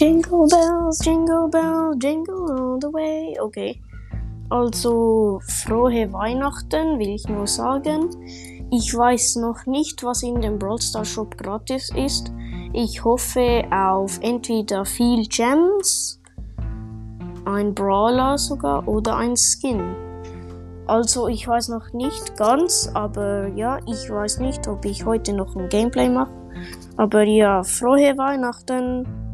Jingle bells, jingle bells, jingle all the way. Okay. Also, frohe Weihnachten will ich nur sagen. Ich weiß noch nicht, was in dem Brawl Star Shop gratis ist. Ich hoffe auf entweder viel Gems, ein Brawler sogar oder ein Skin. Also ich weiß noch nicht ganz, aber ja, ich weiß nicht, ob ich heute noch ein Gameplay mache. Aber ja, frohe Weihnachten.